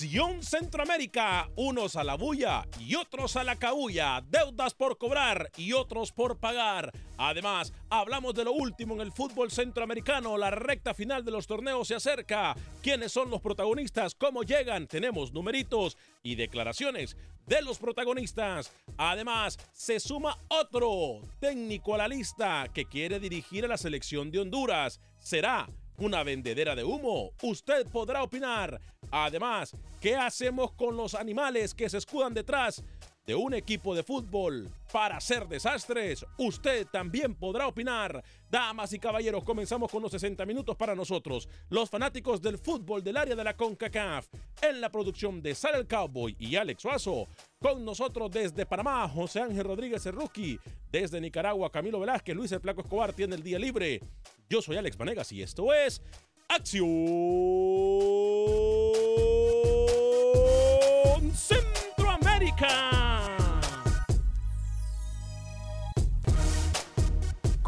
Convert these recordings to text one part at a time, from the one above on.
Centroamérica, unos a la bulla y otros a la cabulla, deudas por cobrar y otros por pagar. Además, hablamos de lo último en el fútbol centroamericano, la recta final de los torneos se acerca. ¿Quiénes son los protagonistas? ¿Cómo llegan? Tenemos numeritos y declaraciones de los protagonistas. Además, se suma otro técnico a la lista que quiere dirigir a la selección de Honduras. Será una vendedera de humo. Usted podrá opinar. Además, ¿qué hacemos con los animales que se escudan detrás de un equipo de fútbol para hacer desastres? Usted también podrá opinar. Damas y caballeros, comenzamos con los 60 minutos para nosotros, los fanáticos del fútbol del área de la CONCACAF. En la producción de Sal el Cowboy y Alex Suazo. Con nosotros desde Panamá, José Ángel Rodríguez Rookie. Desde Nicaragua, Camilo Velázquez, Luis El Placo Escobar tiene el día libre. Yo soy Alex Vanegas y esto es Acción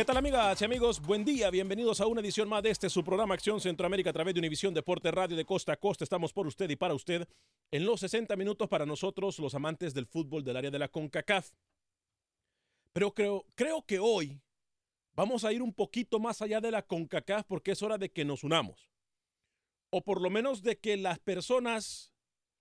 ¿Qué tal amigas y amigos? Buen día, bienvenidos a una edición más de este su programa Acción Centroamérica a través de Univisión Deporte Radio de Costa a Costa. Estamos por usted y para usted en los 60 minutos para nosotros, los amantes del fútbol del área de la CONCACAF. Pero creo, creo que hoy vamos a ir un poquito más allá de la CONCACAF porque es hora de que nos unamos. O por lo menos de que las personas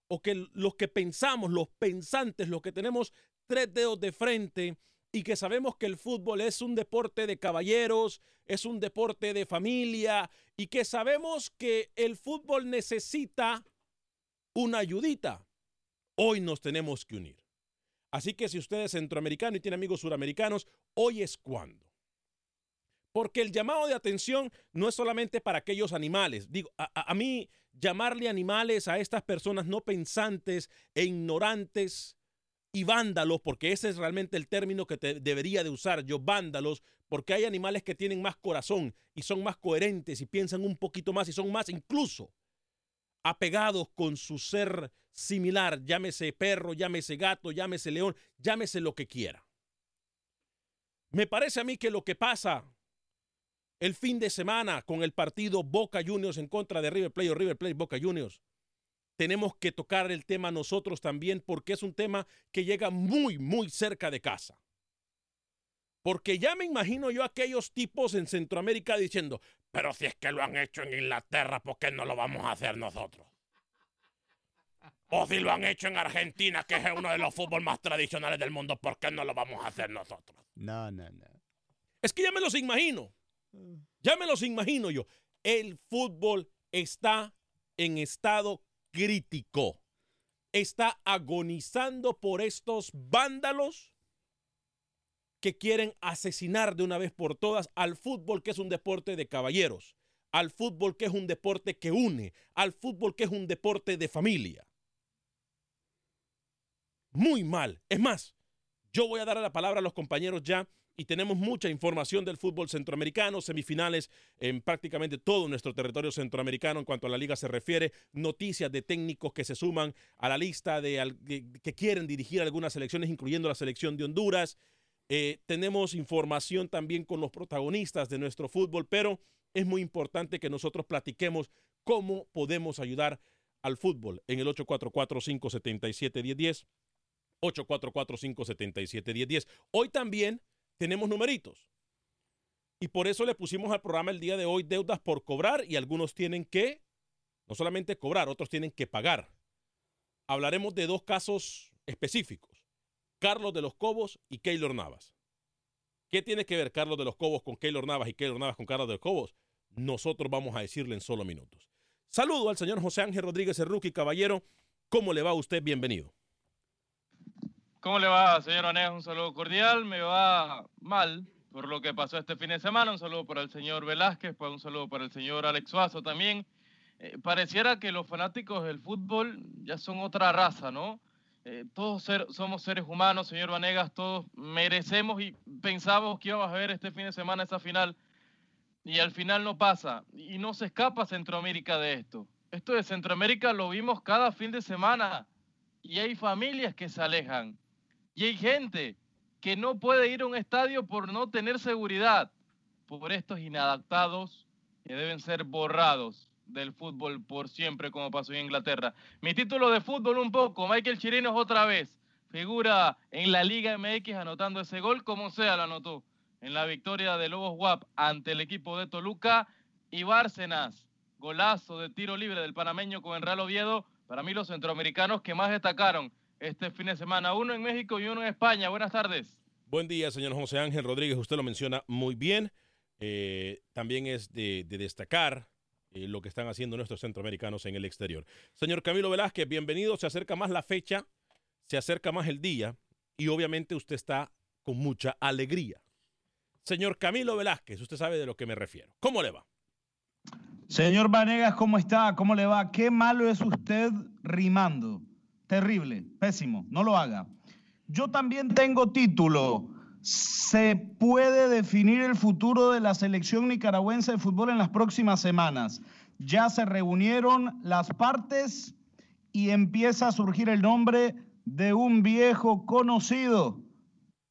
o que los que pensamos, los pensantes, los que tenemos tres dedos de frente, y que sabemos que el fútbol es un deporte de caballeros, es un deporte de familia y que sabemos que el fútbol necesita una ayudita. Hoy nos tenemos que unir. Así que si usted es centroamericano y tiene amigos suramericanos, hoy es cuando. Porque el llamado de atención no es solamente para aquellos animales. Digo, a, mí llamarle animales a estas personas no pensantes e ignorantes y vándalos, porque ese es realmente el término que te debería de usar yo, vándalos, porque hay animales que tienen más corazón y son más coherentes y piensan un poquito más y son más incluso apegados con su ser similar, llámese perro, llámese gato, llámese león, llámese lo que quiera. Me parece a mí que lo que pasa el fin de semana con el partido Boca Juniors en contra de River Plate o River Plate Boca Juniors, tenemos que tocar el tema nosotros también porque es un tema que llega muy, muy cerca de casa. Porque ya me imagino yo aquellos tipos en Centroamérica diciendo, pero si es que lo han hecho en Inglaterra, ¿por qué no lo vamos a hacer nosotros? O si lo han hecho en Argentina, que es uno de los fútbol más tradicionales del mundo, ¿por qué no lo vamos a hacer nosotros? No, no, no. Es que ya me los imagino. Ya me los imagino yo. El fútbol está en estado crítico. Está agonizando por estos vándalos que quieren asesinar de una vez por todas al fútbol que es un deporte de caballeros, al fútbol que es un deporte que une, al fútbol que es un deporte de familia. Muy mal. Es más, yo voy a dar la palabra a los compañeros ya y tenemos mucha información del fútbol centroamericano, semifinales en prácticamente todo nuestro territorio centroamericano en cuanto a la liga se refiere, noticias de técnicos que se suman a la lista de, que quieren dirigir algunas selecciones, incluyendo la selección de Honduras. Eh, tenemos información también con los protagonistas de nuestro fútbol, pero es muy importante que nosotros platiquemos cómo podemos ayudar al fútbol en el 844-577-1010. 844-577-1010. Hoy también tenemos numeritos. Y por eso le pusimos al programa el día de hoy deudas por cobrar y algunos tienen que, no solamente cobrar, otros tienen que pagar. Hablaremos de dos casos específicos, Carlos de los Cobos y Keylor Navas. ¿Qué tiene que ver Carlos de los Cobos con Keylor Navas y Keylor Navas con Carlos de los Cobos? Nosotros vamos a decirle en solo minutos. Saludo al señor José Ángel Rodríguez Erruqui, caballero. ¿Cómo le va a usted? Bienvenido. ¿Cómo le va, señor Aneja? Un saludo cordial. Me va mal por lo que pasó este fin de semana. Un saludo para el señor Velázquez, pues un saludo para el señor Alex Suazo también. Eh, pareciera que los fanáticos del fútbol ya son otra raza, ¿no? Eh, todos somos seres humanos, señor Vanegas, todos merecemos y pensamos que íbamos a ver este fin de semana esa final y al final no pasa y no se escapa Centroamérica de esto. Esto de Centroamérica lo vimos cada fin de semana y hay familias que se alejan. Y hay gente que no puede ir a un estadio por no tener seguridad, por estos inadaptados que deben ser borrados del fútbol por siempre, como pasó en Inglaterra. Mi título de fútbol un poco, Michael Chirinos otra vez, figura en la Liga MX anotando ese gol, como sea lo anotó, en la victoria de Lobos WAP ante el equipo de Toluca. Y Bárcenas, golazo de tiro libre del panameño con el Real Oviedo, para mí los centroamericanos que más destacaron este fin de semana. Uno en México y uno en España. Buenas tardes. Buen día, señor José Ángel Rodríguez. Usted lo menciona muy bien. Eh, también es de, destacar eh, lo que están haciendo nuestros centroamericanos en el exterior. Señor Camilo Velázquez, bienvenido. Se acerca más la fecha, se acerca más el día y obviamente usted está con mucha alegría. Señor Camilo Velázquez, usted sabe de lo que me refiero. ¿Cómo le va? Señor Vanegas, ¿cómo está? ¿Cómo le va? Qué malo es usted rimando. Terrible, pésimo, no lo haga. Yo también tengo título. Se puede definir el futuro de la selección nicaragüense de fútbol en las próximas semanas. Ya se reunieron las partes y empieza a surgir el nombre de un viejo conocido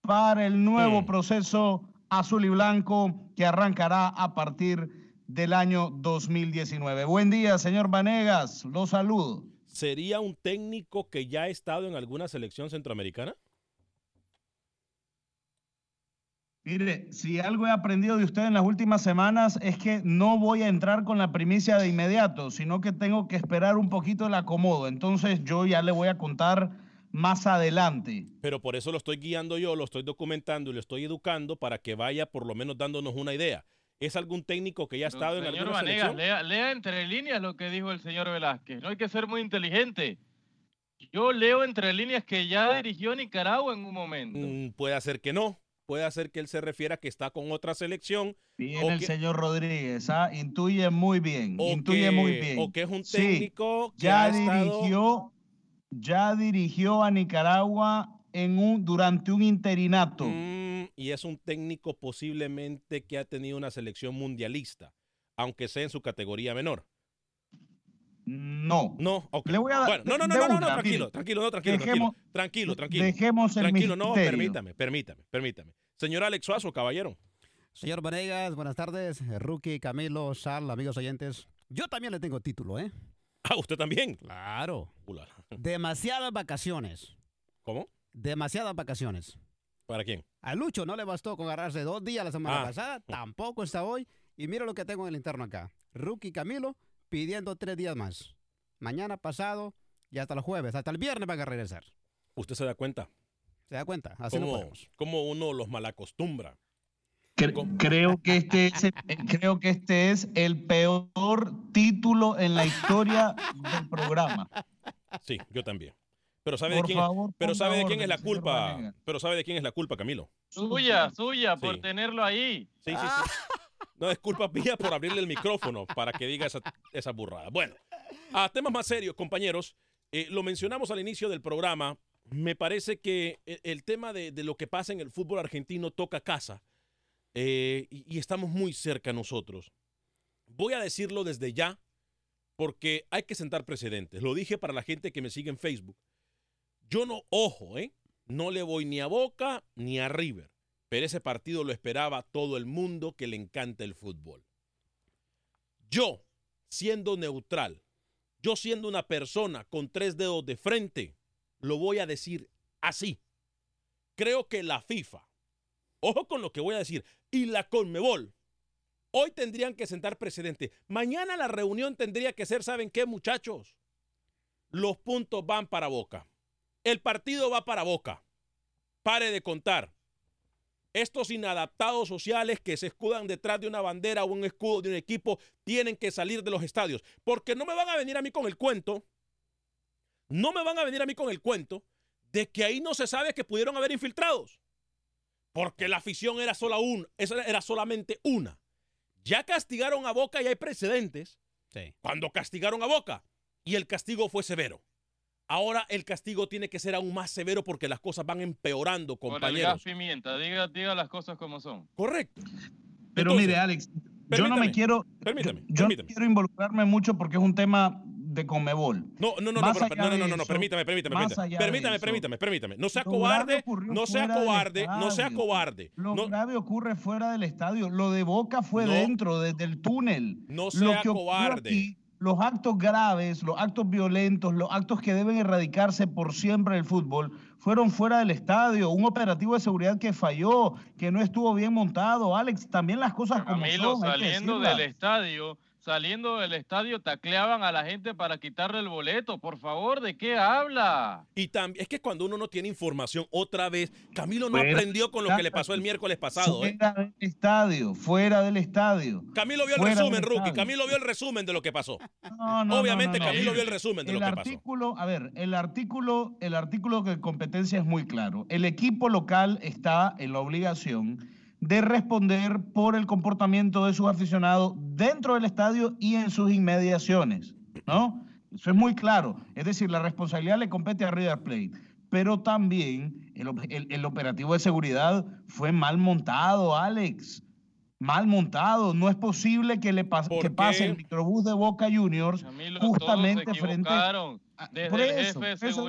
para el nuevo proceso azul y blanco que arrancará a partir del año 2019. Buen día, señor Vanegas. Lo saludo. ¿Sería un técnico que ya ha estado en alguna selección centroamericana? Mire, si algo he aprendido de usted en las últimas semanas es que no voy a entrar con la primicia de inmediato, sino que tengo que esperar un poquito el acomodo. Entonces yo ya le voy a contar más adelante. Pero por eso lo estoy guiando yo, lo estoy documentando y lo estoy educando para que vaya por lo menos dándonos una idea. ¿Es algún técnico que ya ha estado en alguna Vanegas, Lea, lea entre líneas lo que dijo el señor Velázquez. No hay que ser muy inteligente. Yo leo entre líneas que ya dirigió Nicaragua en un momento. Mm, puede ser que no. Puede ser que él se refiera a que está con otra selección. Bien, el señor Rodríguez, ¿ah? intuye muy bien. Intuye muy bien. O que es un técnico que ya dirigió, ya dirigió a Nicaragua en un, durante un interinato. Mm, y es un técnico posiblemente que ha tenido una selección mundialista, aunque sea en su categoría menor. No. No, ok. Le voy a dar- Bueno, no, no, no, no, tranquilo, tranquilo, no, tranquilo, Dejemos- tranquilo, tranquilo, tranquilo. dejemos el Tranquilo, no, permítame, permítame, permítame. Señor Alex Suazo, caballero. Señor Vanegas, buenas tardes. Rookie, Camilo, Sal, amigos oyentes. Yo también le tengo título, ¿eh? Ah, ¿usted también? Claro. Demasiadas vacaciones. ¿Cómo? Demasiadas vacaciones. ¿Para quién? A Lucho no le bastó con agarrarse dos días la semana Ah. pasada, tampoco está hoy. Y mira lo que tengo en el interno acá. Rookie Camilo pidiendo tres días más. Mañana pasado y hasta el jueves, hasta el viernes van a regresar. ¿Usted se da cuenta? ¿Se da cuenta? Así no ¿Cómo, podemos. cómo uno los malacostumbra? Cre- creo que este es el, creo que este es el peor título en la historia del programa. Sí, yo también. Pero sabe Por de quién, favor, pero sabe de quién es la culpa. Pero sabe de quién es la culpa, Camilo. Suya, suya, por tenerlo ahí. Sí, sí, sí. No es culpa mía por abrirle el micrófono para que diga esa, esa burrada. Bueno, a temas más serios, compañeros. eh, lo mencionamos al inicio del programa. Me parece que e- el tema de, de lo que pasa en el fútbol argentino toca casa. eh, y, y estamos muy cerca nosotros. Voy a decirlo desde ya porque hay que sentar precedentes. Lo dije para la gente que me sigue en Facebook. Yo no, ojo, ¿eh? No le voy ni a Boca ni a River. Pero ese partido lo esperaba todo el mundo que le encanta el fútbol. Yo, siendo neutral, yo siendo una persona con tres dedos de frente, lo voy a decir así. Creo que la FIFA, ojo con lo que voy a decir, y la Conmebol, hoy tendrían que sentar precedente. Mañana la reunión tendría que ser, ¿saben qué, muchachos? Los puntos van para Boca. El partido va para Boca. Pare de contar. Estos inadaptados sociales que se escudan detrás de una bandera o un escudo de un equipo tienen que salir de los estadios. Porque no me van a venir a mí con el cuento. No me van a venir a mí con el cuento de que ahí no se sabe que pudieron haber infiltrados. Porque la afición era, sola un, era solamente una. Ya castigaron a Boca y hay precedentes. Sí. Cuando castigaron a Boca y el castigo fue severo. Ahora el castigo tiene que ser aún más severo porque las cosas van empeorando, Por el gas compañeros. pimienta. Diga, diga las cosas como son. Correcto. Pero Entonces, mire, Alex, yo no me quiero, permítame, yo, yo no quiero involucrarme mucho porque es un tema de Conmebol. No, no, no, no, Más pero- no, no, no, no, no, permítame, permítame, permítame. Permítame, eso, permítame, permítame. No sea lo cobarde, no sea cobarde, no sea cobarde. Lo No, grave ocurre fuera del estadio. Lo de Boca fue No. dentro, desde el túnel. no Lo sea que ocurrió cobarde. aquí, los actos graves, los actos violentos, los actos que deben erradicarse por siempre del fútbol, fueron fuera del estadio. Un operativo de seguridad que falló, que no estuvo bien montado. Alex, también las cosas como Camilo, son. saliendo del estadio, saliendo del estadio, tacleaban a la gente para quitarle el boleto. Por favor, ¿de qué habla? Y también, es que cuando uno no tiene información, otra vez, Camilo no Fuera aprendió con lo que le pasó el miércoles pasado. ¿eh? Fuera del estadio, fuera del estadio. Camilo vio el resumen, Rookie. estadio. Camilo vio el resumen de lo que pasó. No, no, Obviamente, no, no, no. Camilo vio el resumen de el lo que pasó. artículo, a ver, el artículo, el artículo de competencia es muy claro. El equipo local está en la obligación de responder por el comportamiento de sus aficionados dentro del estadio y en sus inmediaciones, ¿no? Eso es muy claro. Es decir, la responsabilidad le compete a River Plate. Pero también el, el- el operativo de seguridad fue mal montado, Alex. Mal montado. No es posible que le pase, ¿Por que pase el microbús de Boca Juniors Camilo, justamente frente a- Desde por el eso, jefe de eso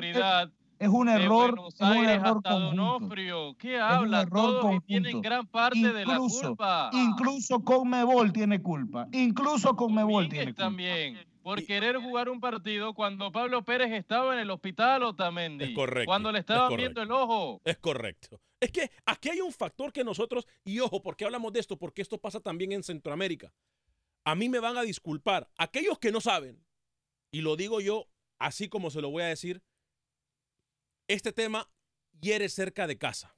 es- es un de error, Buenos es un error hasta conjunto. Donofrio. ¿Qué un habla? error Todos y tienen conjunto. gran parte de la Incluso- culpa. Incluso Conmebol tiene culpa. Incluso Conmebol Domínguez tiene culpa. también. Por querer jugar un partido cuando Pablo Pérez estaba en el hospital, Otamendi. Es correcto, Cuando le es estaban correcto. viendo el ojo. Es correcto. Es que aquí hay un factor que nosotros, y ojo, ¿por qué hablamos de esto? Porque esto pasa también en Centroamérica. A mí me van a disculpar. Aquellos que no saben, y lo digo yo así como se lo voy a decir, este tema hiere cerca de casa.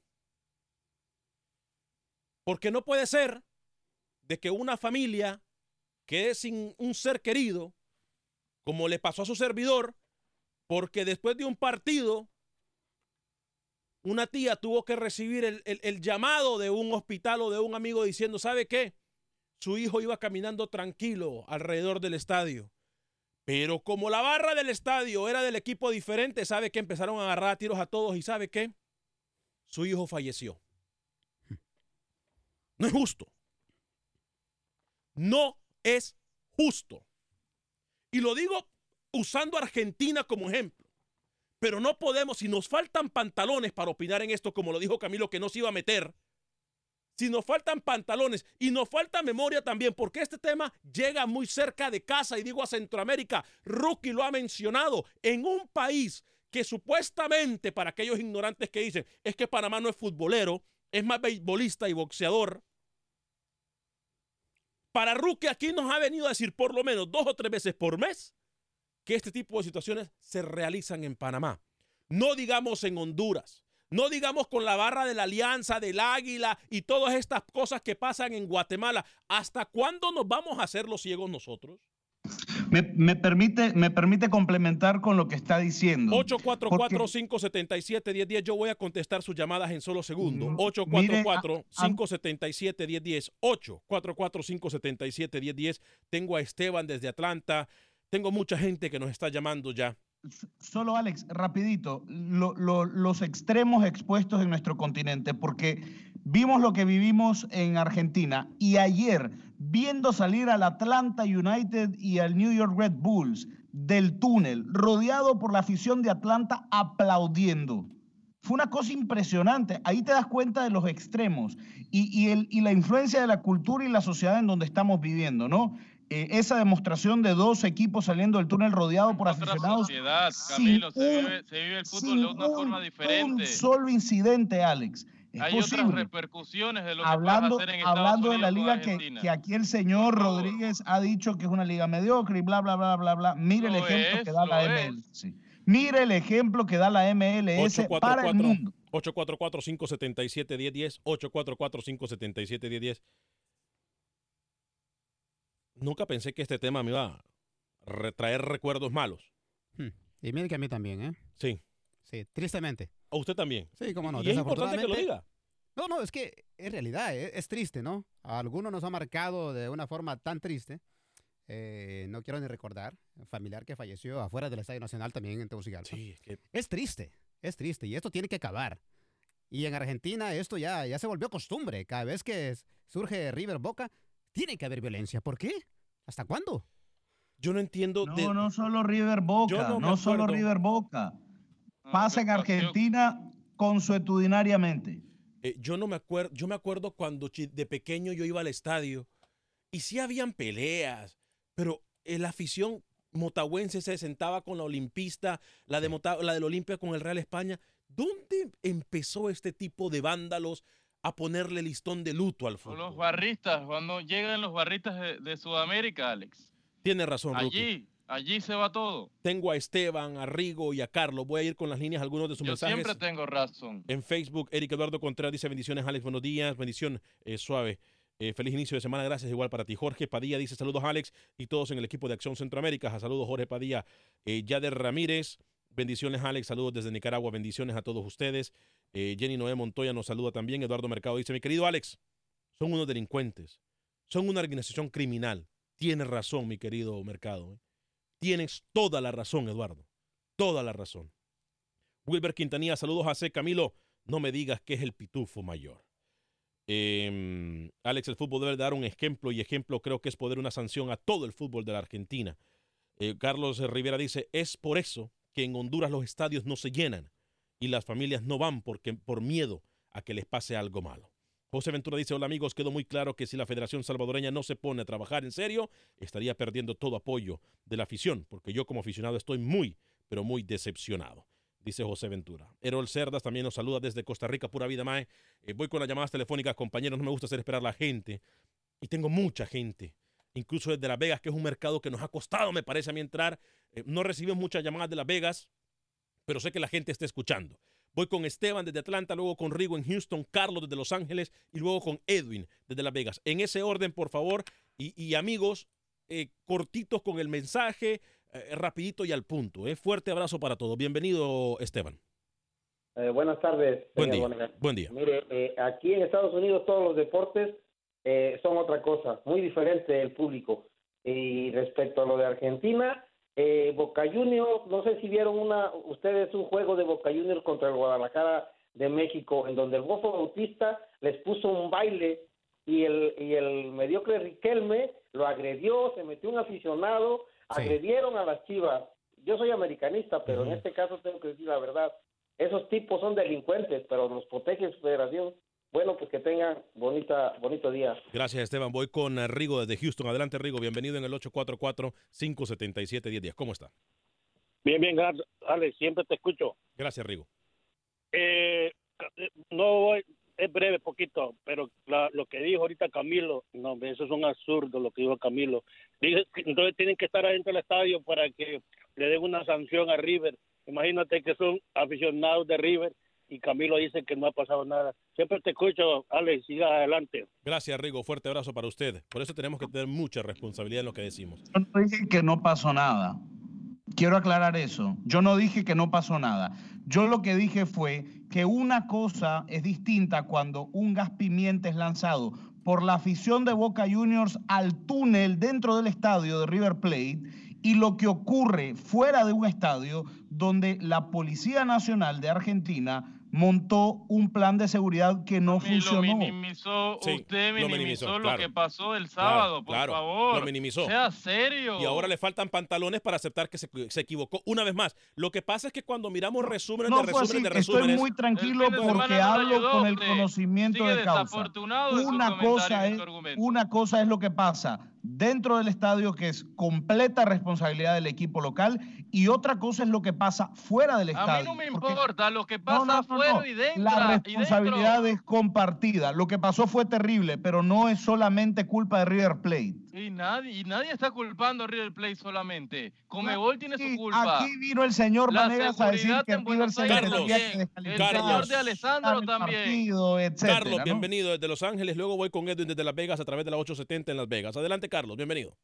Porque no puede ser de que una familia quede sin un ser querido, como le pasó a su servidor, porque después de un partido una tía tuvo que recibir el, el- el llamado de un hospital o de un amigo diciendo, ¿sabe qué? Su hijo iba caminando tranquilo alrededor del estadio. Pero como la barra del estadio era del equipo diferente, ¿sabe qué? Empezaron a agarrar tiros a todos y ¿sabe qué? Su hijo falleció. No es justo. No es justo. Y lo digo usando a Argentina como ejemplo. Pero no podemos, si nos faltan pantalones para opinar en esto, como lo dijo Camilo, que no se iba a meter, si nos faltan pantalones y nos falta memoria también, porque este tema llega muy cerca de casa y digo a Centroamérica, Rookie lo ha mencionado, en un país que supuestamente, para aquellos ignorantes que dicen, es que Panamá no es futbolero, es más beisbolista y boxeador. Para Rookie aquí nos ha venido a decir por lo menos dos o tres veces por mes que este tipo de situaciones se realizan en Panamá. No digamos en Honduras, no digamos con la barra de la alianza, del águila y todas estas cosas que pasan en Guatemala. ¿Hasta cuándo nos vamos a hacer los ciegos nosotros? Me, me permite, me permite complementar con lo que está diciendo. 844-577-1010. Yo voy a contestar sus llamadas en solo segundo. Mm, 844-577-1010. 844-577-1010. Tengo a Esteban desde Atlanta. Tengo mucha gente que nos está llamando ya. Solo Alex, rapidito, lo- lo- los extremos expuestos en nuestro continente, porque vimos lo que vivimos en Argentina y ayer, viendo salir al Atlanta United y al New York Red Bulls del túnel, rodeado por la afición de Atlanta aplaudiendo. Fue una cosa impresionante. Ahí te das cuenta de los extremos y la influencia de la cultura y la sociedad en donde estamos viviendo, ¿no? Eh, esa demostración de dos equipos saliendo del túnel rodeado por Otra aficionados sociedad, sin Camilo, se un- vive, se vive el fútbol de una un- forma diferente. Un solo incidente, Alex. Es Hay otras posible. repercusiones de lo que Hablando, puedes hacer en hablando de Unidos la con liga que, que aquí el señor Rodríguez ha dicho que es una liga mediocre y bla, bla, bla, bla, bla. Mire el Lo ejemplo es, que da la MLS. Mire el ejemplo que da la MLS para el mundo. 844-577-1010. 844-577-1010. Nunca pensé que este tema me iba a retraer recuerdos malos. Hmm. Y mire que a mí también, ¿eh? Sí. Sí, tristemente. ¿A usted también? Sí, cómo no. Y es importante que lo diga. No, no, es que es realidad, es, es triste, ¿no? A algunos nos ha marcado de una forma tan triste. eh, no quiero ni recordar, un familiar que falleció afuera del Estadio Nacional también en Tegucigalpa. Sí, es que Es triste, es triste y esto tiene que acabar. Y en Argentina esto ya, ya se volvió costumbre. Cada vez que surge River Boca, tiene que haber violencia. ¿Por qué? ¿Hasta cuándo? yo no entiendo. No, de- no solo River Boca, Yo no no, solo. River Boca. Pasa en Argentina consuetudinariamente. eh, yo no me acuerdo. Yo me acuerdo cuando de pequeño yo iba al estadio y sí habían peleas, pero eh, la afición motahuense se sentaba con la olimpista, la de Mota- la del Olimpia con el Real España. ¿Dónde empezó este tipo de vándalos a ponerle listón de luto al Con los fútbol? barristas, cuando llegan los barristas de, de Sudamérica, Alex. Tiene razón. Allí, allí se va todo. Tengo a Esteban, a Rigo y a Carlos. Voy a ir con las líneas algunos de sus Yo mensajes. siempre tengo razón. En Facebook, Eric Eduardo Contreras dice bendiciones, Alex, buenos días, bendición eh, suave. Eh, feliz inicio de semana, gracias igual para ti. Jorge Padilla dice saludos Alex y todos en el equipo de Acción Centroamérica. Saludos Jorge Padilla. Eh, Yader Ramírez, bendiciones Alex, saludos desde Nicaragua, bendiciones a todos ustedes. Eh, Jenny Noé Montoya nos saluda también. Eduardo Mercado dice, mi querido Alex, son unos delincuentes, son una organización criminal. Tienes razón, mi querido Mercado. ¿eh? Tienes toda la razón, Eduardo. Toda la razón. Wilber Quintanilla, saludos a C. Camilo. No me digas que es el pitufo mayor. Eh, Alex, el fútbol debe dar un ejemplo y ejemplo creo que es poder una sanción a todo el fútbol de la Argentina. Eh, Carlos Rivera dice, es por eso que en Honduras los estadios no se llenan y las familias no van porque, por miedo a que les pase algo malo. José Ventura dice, hola amigos, quedó muy claro que si la Federación Salvadoreña no se pone a trabajar en serio, estaría perdiendo todo apoyo de la afición, porque yo como aficionado estoy muy, pero muy decepcionado dice José Ventura. Erol Cerdas también nos saluda desde Costa Rica, pura vida, Mae. Eh, voy con las llamadas telefónicas, compañeros, no me gusta hacer esperar a la gente. Y tengo mucha gente, incluso desde Las Vegas, que es un mercado que nos ha costado, me parece a mí, entrar. Eh, no recibimos muchas llamadas de Las Vegas, pero sé que la gente está escuchando. Voy con Esteban desde Atlanta, luego con Rigo en Houston, Carlos desde Los Ángeles y luego con Edwin desde Las Vegas. En ese orden, por favor, y, y amigos, eh, cortitos con el mensaje, eh, rapidito y al punto. Eh. Fuerte abrazo para todos. Bienvenido, Esteban. Buenas tardes. Buen día. Buen día. Mire, aquí en Estados Unidos todos los deportes eh, son otra cosa, muy diferente el público. Y respecto a lo de Argentina, eh, Boca Juniors, no sé si vieron una, ustedes un juego de Boca Juniors contra el Guadalajara de México, en donde el Bofo Bautista les puso un baile y el, y el mediocre Riquelme lo agredió, se metió un aficionado, Sí. agredieron a las chivas. yo soy americanista, pero en este caso tengo que decir la verdad. Esos tipos son delincuentes, pero los protege su federación. Bueno, pues que tengan bonita, bonito día. Gracias, Esteban. Voy con eh, Rigo desde Houston. Adelante, Rigo. Bienvenido en el 844-577-1010. ¿Cómo está? Bien, bien, gracias. Alex, siempre te escucho. Gracias, Rigo. Eh, no voy, es breve, poquito, pero la- lo que dijo ahorita Camilo, no, eso es un absurdo lo que dijo Camilo. Dice que entonces tienen que estar adentro del estadio para que le den una sanción a River. Imagínate que son aficionados de River y Camilo dice que no ha pasado nada. Siempre te escucho, Alex, siga adelante. Gracias, Rigo. Fuerte abrazo para usted. Por eso tenemos que tener mucha responsabilidad en lo que decimos. Yo no dije que no pasó nada. Quiero aclarar eso. Yo no dije que no pasó nada. Yo lo que dije fue que una cosa es distinta cuando un gas pimienta es lanzado por la afición de Boca Juniors al túnel dentro del estadio de River Plate y lo que ocurre fuera de un estadio donde la Policía Nacional de Argentina montó un plan de seguridad que no lo funcionó. minimizó, Sí, usted lo minimizó, minimizó, lo claro. que pasó el Claro, sábado, por claro, favor. Lo minimizó. Sea serio. Y ahora le faltan pantalones para aceptar que se, se equivocó una vez más. Lo que pasa es que cuando miramos resúmenes No de resúmenes de estoy resúmenes. muy tranquilo porque hablo ayudó con el conocimiento de causa. Una cosa es una cosa es lo que pasa dentro del estadio que es completa responsabilidad del equipo local y otra cosa es lo que pasa fuera del A estadio. mí no me importa lo que pasa no, no, afuera no. y dentro. La responsabilidad dentro. es compartida. Lo que pasó fue terrible, pero no es solamente culpa de River Plate. Y nadie, y nadie está culpando a River Plate solamente. Comebol tiene su culpa. Aquí vino el señor La Vanegas a decir que River se que El descalificar, señor de Alessandro también. partido, etcétera, Carlos, ¿no? bienvenido desde Los Ángeles. Luego voy con Edwin desde Las Vegas a través de la 870 en Las Vegas. Adelante, Carlos. Bienvenido.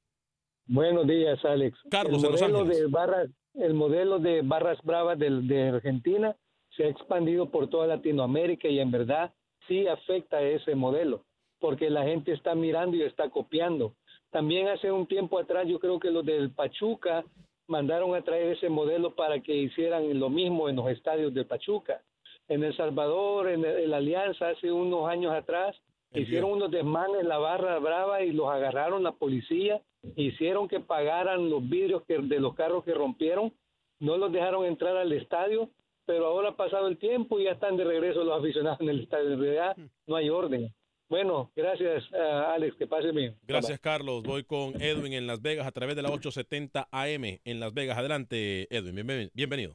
Buenos días, Alex. Carlos, el modelo de barras, el modelo de barras bravas del- de, Argentina se ha expandido por toda Latinoamérica y en verdad sí afecta a ese modelo, porque la gente está mirando y está copiando. También hace un tiempo atrás yo creo que los del Pachuca mandaron a traer ese modelo para que hicieran lo mismo en los estadios del Pachuca. En El Salvador, en, en la Alianza, hace unos años atrás, hicieron unos desmanes la barra brava y los agarraron la policía, hicieron que pagaran los vidrios que, de los carros que rompieron, no los dejaron entrar al estadio, pero ahora ha pasado el tiempo y ya están de regreso los aficionados en el estadio. En realidad no hay orden. Bueno, gracias ah, Alex, que pase bien. Gracias, Carlos. Voy con Edwin en Las Vegas a través de la 870 AM en Las Vegas. Adelante, Edwin. Bienven- Bienvenido.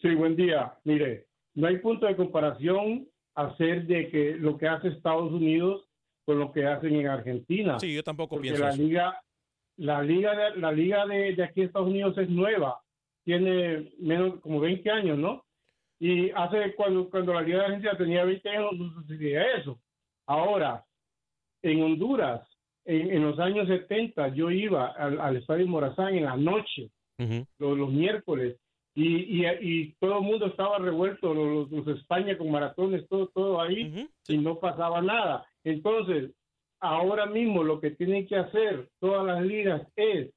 Sí, buen día. Mire, no hay punto de comparación hacer de que lo que hace Estados Unidos con lo que hacen en Argentina. Sí, yo tampoco Porque pienso la eso. liga, la liga, de, la liga de, de aquí de Estados Unidos es nueva, tiene menos como 20 años, ¿no? Y hace cuando cuando la liga de Argentina tenía 20 años no sucedía eso. Ahora, en Honduras, en, en los años 70, yo iba al, al estadio Morazán en la noche los, los miércoles y, y, y todo el mundo estaba revuelto, los, los España con maratones, todo, todo ahí y no pasaba nada. Entonces, ahora mismo lo que tienen que hacer todas las ligas es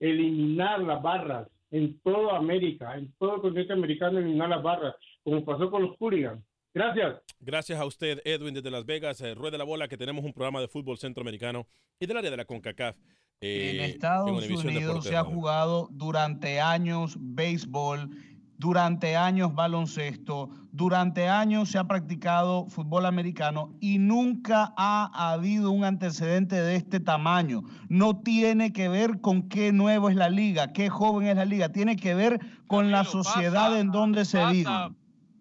eliminar las barras en toda América, en todo el continente americano, eliminar las barras, como pasó con los hooligans. Gracias. Gracias a usted, Edwin, desde Las Vegas. Eh, ruede la bola que tenemos un programa de fútbol centroamericano y del área de la CONCACAF. eh, En Estados Univisión Unidos se ha jugado durante años béisbol, durante años baloncesto, durante años se ha practicado fútbol americano y nunca ha habido un antecedente de este tamaño. No tiene que ver con qué nuevo es la liga, qué joven es la liga, tiene que ver con la sociedad en donde se vive. pasa,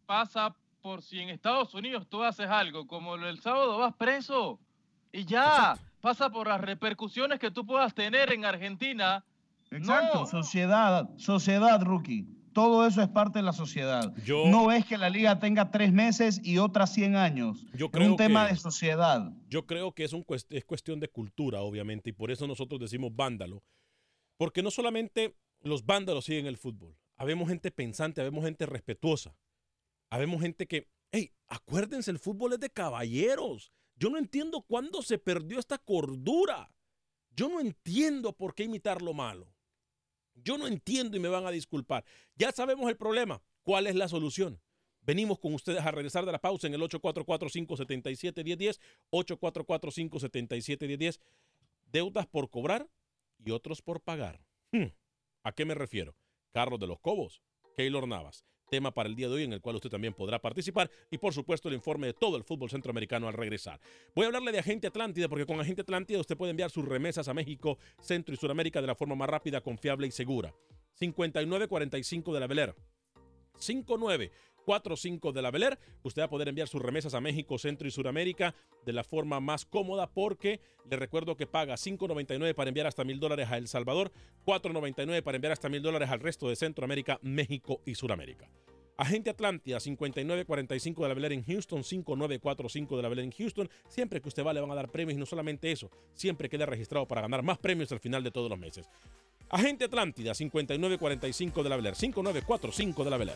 pasa por si en Estados Unidos tú haces algo, como el sábado vas preso y ya, pasa por las repercusiones que tú puedas tener en Argentina. Exacto, No. sociedad, sociedad, rookie. Todo eso es parte de la sociedad. no es que la liga tenga tres meses y otras 100 años. Yo es creo un tema que- de sociedad. Yo creo que es, un cuest- es cuestión de cultura, obviamente, y por eso nosotros decimos vándalo. Porque no solamente los vándalos siguen el fútbol. Habemos gente pensante, habemos gente respetuosa. Habemos gente que, hey, acuérdense, el fútbol es de caballeros. Yo no entiendo cuándo se perdió esta cordura. Yo no entiendo por qué imitar lo malo. Yo no entiendo y me van a disculpar. Ya sabemos el problema. ¿Cuál es la solución? Venimos con ustedes a regresar de la pausa en el 844-577-1010, 844-577-1010. Deudas por cobrar y otros por pagar. Hmm. ¿A qué me refiero? Carlos de los Cobos, Keylor Navas tema para el día de hoy en el cual usted también podrá participar y por supuesto el informe de todo el fútbol centroamericano al regresar. Voy a hablarle de Agente Atlántida porque con Agente Atlántida usted puede enviar sus remesas a México, Centro y Sudamérica de la forma más rápida, confiable y segura. 5945 de la Velera. 59 45 de la Beler. Usted va a poder enviar sus remesas a México, Centro y Sudamérica de la forma más cómoda porque le recuerdo que paga 5.99 para enviar hasta mil dólares a El Salvador, 4.99 para enviar hasta mil dólares al resto de Centroamérica, México y Sudamérica. Agente Atlántida Atlantia 5945 de la Belén en Houston, 5945 de la Belén en Houston. Siempre que usted va le van a dar premios y no solamente eso, siempre queda registrado para ganar más premios al final de todos los meses. Agente Atlántida 5945 de la Belén, 5945 de la Belén.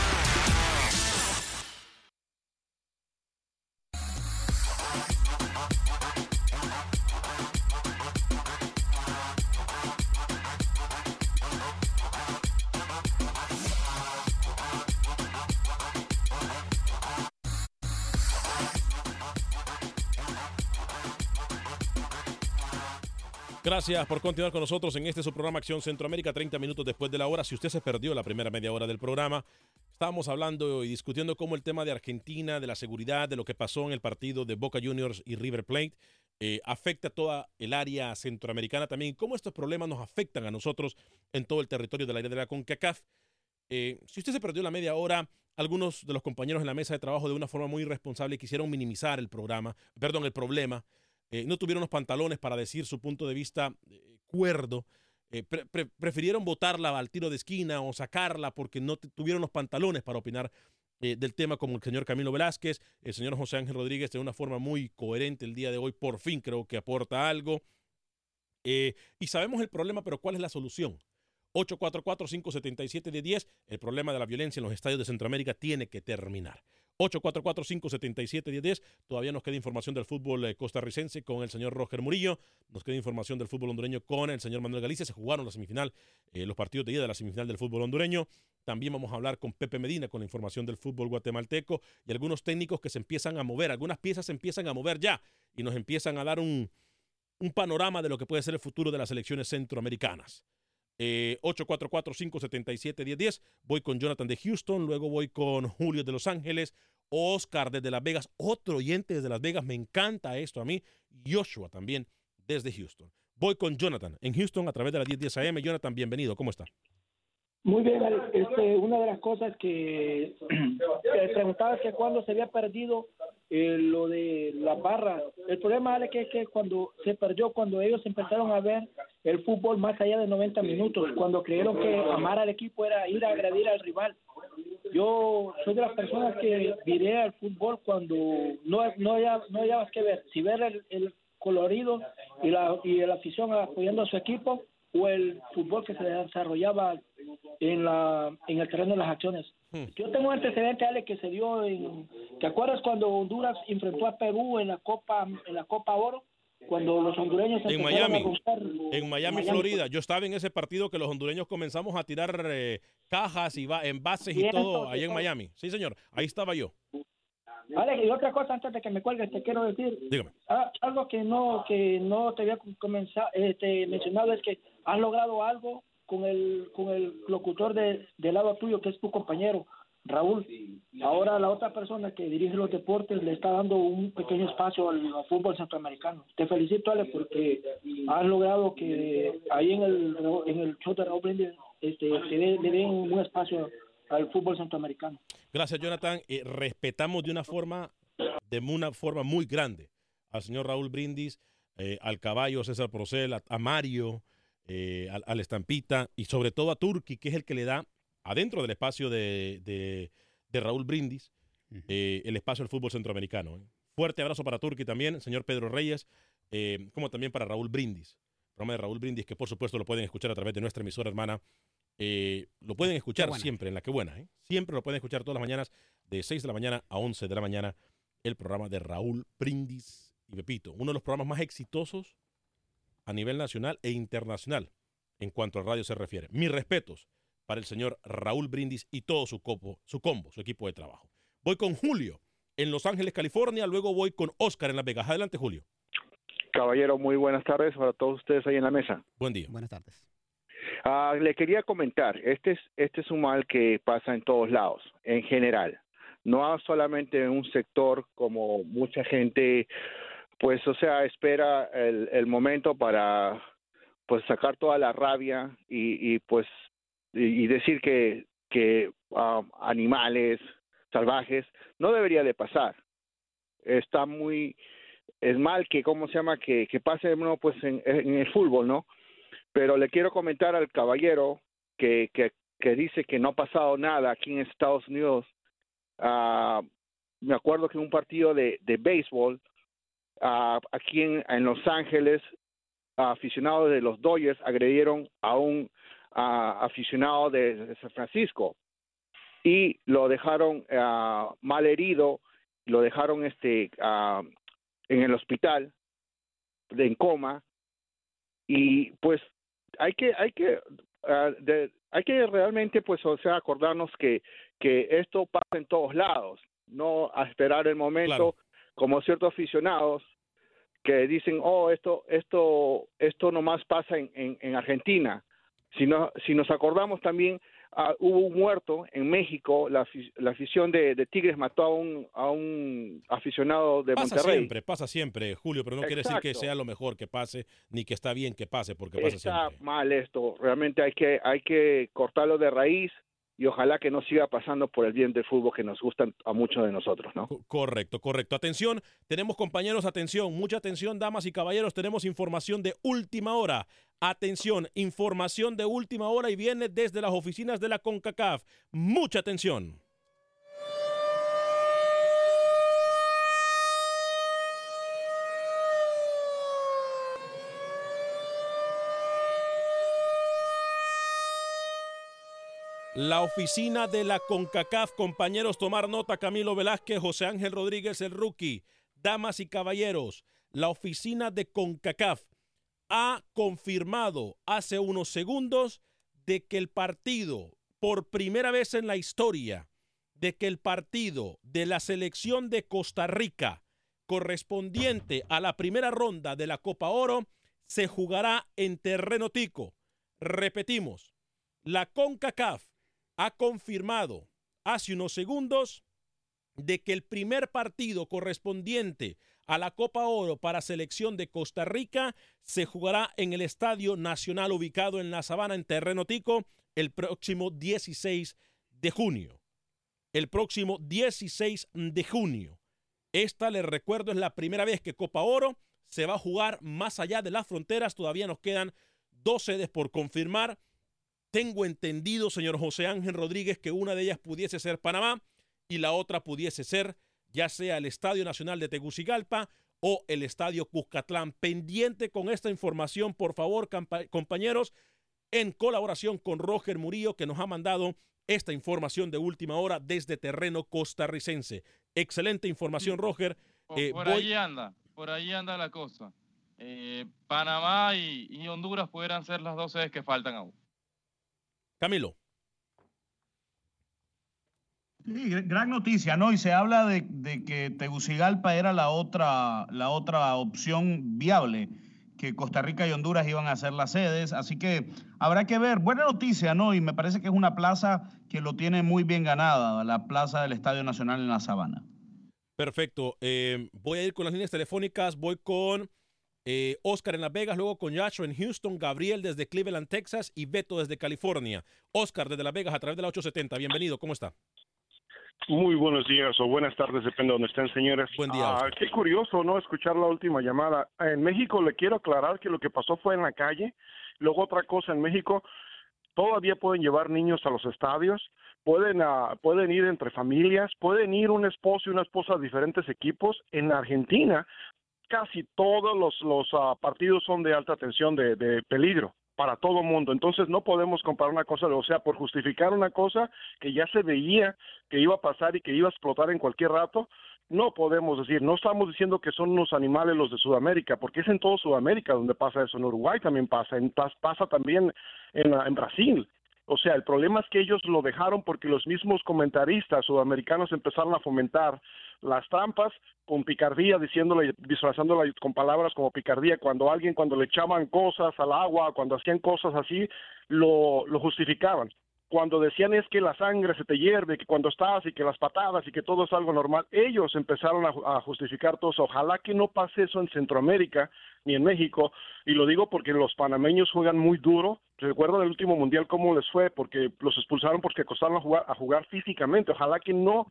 Gracias por continuar con nosotros en este su programa Acción Centroamérica, 30 minutos después de la hora. Si usted se perdió la primera media hora del programa, estábamos hablando y discutiendo cómo el tema de Argentina, de la seguridad, de lo que pasó en el partido de Boca Juniors y River Plate, eh, afecta a toda el área centroamericana también, cómo estos problemas nos afectan a nosotros en todo el territorio del área de la CONCACAF. Eh, si usted se perdió la media hora, algunos de los compañeros en la mesa de trabajo de una forma muy irresponsable quisieron minimizar el programa, perdón, el problema. Eh, no tuvieron los pantalones para decir su punto de vista eh, cuerdo. Eh, pre- pre- prefirieron votarla al tiro de esquina o sacarla porque no tuvieron los pantalones para opinar eh, del tema como el señor Camilo Velázquez, el señor José Ángel Rodríguez de una forma muy coherente el día de hoy, por fin creo que aporta algo. Y sabemos el problema, pero ¿cuál es la solución? 844-577-10, el problema de la violencia en los estadios de Centroamérica tiene que terminar. 844-577-1010. Todavía nos queda información del fútbol eh, costarricense con el señor Roger Murillo. Nos queda información del fútbol hondureño con el señor Manuel Galicia. Se jugaron la semifinal, eh, los partidos de ida de la semifinal del fútbol hondureño. También vamos a hablar con Pepe Medina con la información del fútbol guatemalteco y algunos técnicos que se empiezan a mover. Algunas piezas se empiezan a mover ya y nos empiezan a dar un, un panorama de lo que puede ser el futuro de las elecciones centroamericanas. Eh, 844-577-1010. Voy con Jonathan de Houston, luego voy con Julio de Los Ángeles, Oscar desde Las Vegas, otro oyente desde Las Vegas, me encanta esto a mí, Joshua también desde Houston. Voy con Jonathan en Houston a través de la 1010 AM. Jonathan, bienvenido, ¿cómo está? Muy bien. Este, una de las cosas que te preguntaba es que cuando se había perdido eh, lo de las barras. El problema, Alex, es que cuando se perdió, cuando ellos empezaron a ver el fútbol más allá de 90 minutos, cuando creyeron que amar al equipo era ir a agredir al rival. Yo soy de las personas que diré al fútbol cuando no no haya, no que ver, si ver el, el colorido y la y la afición apoyando a su equipo o el fútbol que se desarrollaba en la en el terreno de las acciones. Yo tengo un antecedente, Ale, que se dio en ¿te acuerdas cuando Honduras enfrentó a Perú en la Copa en la Copa Oro? Cuando los hondureños En Miami, romper- en Miami, Florida. Yo estaba en ese partido que los hondureños comenzamos a tirar eh, cajas y va- envases y todo ahí en. Miami. Sí, señor, ahí estaba yo. Alex, y otra cosa antes de que me cuelgues, te quiero decir. Dígame. Ah, algo que no que no te había comenzado, este, mencionado es que has logrado algo con el con el locutor de, del lado tuyo, que es tu compañero, Raúl. Ahora la otra persona que dirige los deportes le está dando un pequeño espacio al, al fútbol centroamericano. Te felicito, Ale, porque has logrado que ahí en el en el show de Raúl Brindis este, le, den- le den un espacio al fútbol centroamericano. Gracias, Jonathan. Eh, respetamos de una forma, de una forma muy grande al señor Raúl Brindis, eh, al caballo César Procel, a, a Mario, eh, al, al Estampita y sobre todo a Turki, que es el que le da adentro del espacio de, de- de Raúl Brindis eh, el espacio al fútbol centroamericano. ¿eh. Fuerte abrazo para Turki también, señor Pedro Reyes, eh, como también para Raúl Brindis. Programa de Raúl Brindis, que por supuesto lo pueden escuchar a través de nuestra emisora hermana. Lo pueden escuchar siempre en la que buena. Siempre lo pueden escuchar todas las mañanas de 6 de la mañana a 11 de la mañana el programa de Raúl Brindis y repito, uno de los programas más exitosos a nivel nacional e internacional en cuanto al radio se refiere. Mis respetos para el señor Raúl Brindis y todo su, copo, su combo, su equipo de trabajo. Voy con Julio en Los Ángeles, California, luego voy con Oscar en Las Vegas. Adelante, Julio. Caballero, muy buenas tardes para todos ustedes ahí en la mesa. Buen día. Buenas tardes. Ah, le quería comentar, este es, este es un mal que pasa en todos lados, en general. No solamente en un sector como mucha gente, pues, o sea, espera el, el momento para, pues, sacar toda la rabia y, y pues, y, decir que, que ah, animales salvajes no debería de pasar. Está muy, es mal que, ¿cómo se llama? Que, que pase, no, pues, en, el fútbol, ¿no? pero le quiero comentar al caballero que, que, que dice que no ha pasado nada aquí en Estados Unidos. Ah, me acuerdo que en un partido de, de béisbol ah, aquí en, en Los Ángeles, aficionados de los Dodgers agredieron a un ah, aficionado de, de San Francisco y lo dejaron ah, mal herido, lo dejaron este ah, en el hospital de en coma y pues hay que hay que ah, de- hay que realmente pues o sea acordarnos que que esto pasa en todos lados no a esperar el momento como ciertos aficionados que dicen oh esto esto esto nomás pasa en, en, en Argentina si no si nos acordamos también ah, hubo un muerto en México la, la afición de, de Tigres mató a un a un aficionado de Pasa Monterrey siempre, pasa siempre, Julio, pero no quiere decir que sea lo mejor que pase, ni que está bien que pase, porque pasa está siempre. mal esto. Realmente hay que hay que cortarlo de raíz y ojalá que no siga pasando por el bien del fútbol que nos gusta a muchos de nosotros, ¿no? Correcto, correcto. Atención, tenemos compañeros, atención, mucha atención, damas y caballeros, tenemos información de última hora. Atención, información de última hora y viene desde las oficinas de la CONCACAF. Mucha atención. La oficina de la CONCACAF, compañeros, tomar nota, Camilo Velázquez, José Ángel Rodríguez, el rookie. Damas y caballeros, la oficina de CONCACAF ha confirmado hace unos segundos de que el partido, por primera vez en la historia, de que el partido de la selección de Costa Rica correspondiente a la primera ronda de la Copa Oro se jugará en terreno tico. Repetimos, la CONCACAF ha confirmado hace unos segundos de que el primer partido correspondiente a la Copa Oro para selección de Costa Rica se jugará en el Estadio Nacional ubicado en la Sabana en terreno tico el próximo 16 de junio. El próximo 16 de junio. Esta, les recuerdo, es la primera vez que Copa Oro se va a jugar más allá de las fronteras. Todavía nos quedan dos sedes por confirmar. Tengo entendido, señor José Ángel Rodríguez, que una de ellas pudiese ser Panamá y la otra pudiese ser ya sea el Estadio Nacional de Tegucigalpa o el Estadio Cuscatlán. Pendiente con esta información, por favor, compañeros, en colaboración con Roger Murillo, que nos ha mandado esta información de última hora desde terreno costarricense. Excelente información, Roger. Por, Eh, por voy- ahí anda, por ahí anda la cosa. Eh, Panamá y, y Honduras pudieran ser las dos sedes que faltan aún. Camilo. Sí, gr- gran noticia, ¿no? Y se habla de, de que Tegucigalpa era la otra, la otra opción viable, que Costa Rica y Honduras iban a ser las sedes, así que habrá que ver. Buena noticia, ¿no? Y me parece que es una plaza que lo tiene muy bien ganada, la plaza del Estadio Nacional en La Sabana. Perfecto. Eh, voy a ir con las líneas telefónicas. Voy con eh, Oscar en Las Vegas, luego con Yacho en Houston, Gabriel desde Cleveland, Texas y Beto desde California. Oscar desde Las Vegas a través de la 870. Bienvenido, ¿cómo está? Muy buenos días o buenas tardes, depende de donde estén, señores. Buen día, Ah, qué curioso, ¿no? Escuchar la última llamada. En México le quiero aclarar que lo que pasó fue en la calle. Luego otra cosa, en México todavía pueden llevar niños a los estadios, pueden, ah, pueden ir entre familias, pueden ir un esposo y una esposa a diferentes equipos. En Argentina casi todos los, los ah, partidos son de alta tensión, de, de peligro para todo mundo. Entonces no podemos comparar una cosa, o sea, por justificar una cosa que ya se veía que iba a pasar y que iba a explotar en cualquier rato, no podemos decir, no estamos diciendo que son unos animales los de Sudamérica, porque es en todo Sudamérica donde pasa eso, en Uruguay también pasa, en, pas- pasa también en, en Brasil. O sea, el problema es que ellos lo dejaron porque los mismos comentaristas sudamericanos empezaron a fomentar las trampas con picardía, diciéndole, disfrazándola con palabras como picardía, cuando alguien, cuando le echaban cosas al agua, cuando hacían cosas así, lo, lo justificaban. Cuando decían es que la sangre se te hierve, que cuando estás y que las patadas y que todo es algo normal, ellos empezaron a, justificar todo eso. Ojalá que no pase eso en Centroamérica ni en México, y lo digo porque los panameños juegan muy duro. Recuerdan el último mundial cómo les fue, porque los expulsaron porque costaron a jugar, a jugar físicamente. Ojalá que no,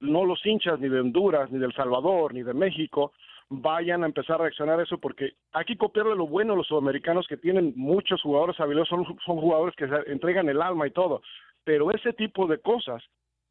no los hinchas ni de Honduras, ni de El Salvador, ni de México vayan a empezar a reaccionar a eso, porque hay que copiarle lo bueno a los sudamericanos que tienen muchos jugadores habilidosos, son, son jugadores que se entregan el alma y todo, pero ese tipo de cosas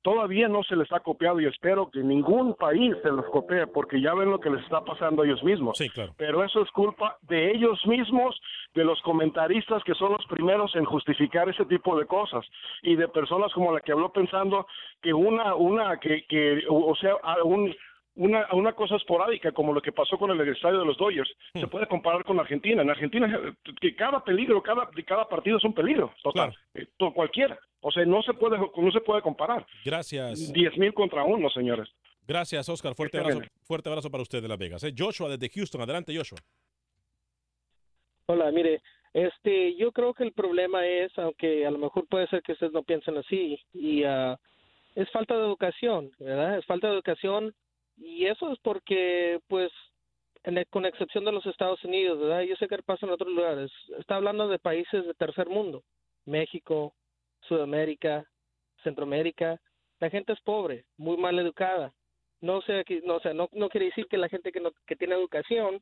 todavía no se les ha copiado y espero que ningún país se los copie porque ya ven lo que les está pasando a ellos mismos. Sí, claro. Pero eso es culpa de ellos mismos, de los comentaristas que son los primeros en justificar ese tipo de cosas y de personas como la que habló pensando que una una que que o sea, un una, una cosa esporádica como lo que pasó con el estadio de los Dodgers se puede comparar con Argentina. En Argentina eh, que cada peligro, cada cada partido es un peligro, total, eh, to- cualquiera. O sea, no se puede no se puede comparar. Gracias. Diez mil contra uno, señores. Gracias, Oscar. Fuerte abrazo, fuerte abrazo para usted de Las Vegas. ¿eh? Joshua desde Houston. Adelante, Joshua. Hola, mire, este, yo creo que el problema es, aunque a lo mejor puede ser que ustedes no piensen así, y ah, es falta de educación, ¿verdad? Es falta de educación y eso es porque, pues, en el- con excepción de los Estados Unidos, ¿verdad? Yo sé que pasa en otros lugares. Está hablando de países de tercer mundo, México, Sudamérica, Centroamérica. La gente es pobre, muy mal educada. No sé, no, o no quiere decir que la gente que, no, que tiene educación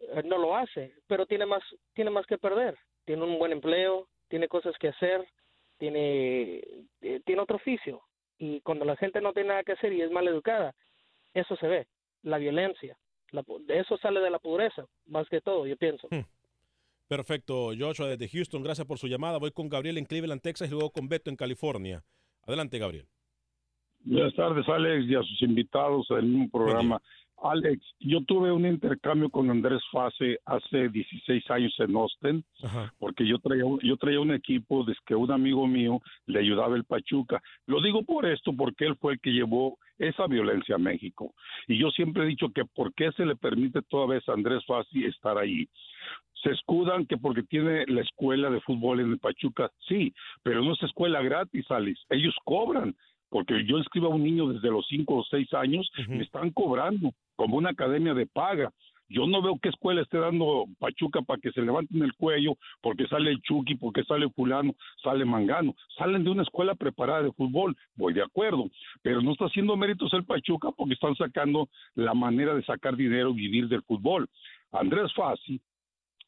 eh, no lo hace, pero tiene más, tiene más que perder. Tiene un buen empleo, tiene cosas que hacer, tiene, eh, tiene otro oficio. Y cuando la gente no tiene nada que hacer y es mal educada, eso se ve, la violencia. La, eso sale de la pobreza, más que todo, yo pienso. Perfecto, Joshua desde Houston. Gracias por su llamada. Voy con Gabriel en Cleveland, Texas y luego con Beto en California. Adelante, Gabriel. Buenas tardes, Alex, y a sus invitados del mismo programa. Alex, yo tuve un intercambio con Andrés Fase hace 16 años en Austin, porque yo traía, un- yo traía un equipo desde que un amigo mío le ayudaba el Pachuca. Lo digo por esto, porque él fue el que llevó esa violencia a México. Y yo siempre he dicho que por qué se le permite toda vez a Andrés Fasi estar ahí. Se escudan que porque tiene la escuela de fútbol en el Pachuca, sí, pero no es escuela gratis, Alex. Ellos cobran porque yo inscribo a un niño desde los 5 o 6 años, me están cobrando como una academia de paga. Yo no veo qué escuela esté dando Pachuca para que se levanten el cuello porque sale el Chucky, porque sale fulano, sale Mangano. Salen de una escuela preparada de fútbol, voy de acuerdo, pero no está haciendo méritos el Pachuca porque están sacando la manera de sacar dinero y vivir del fútbol. Andrés Fassi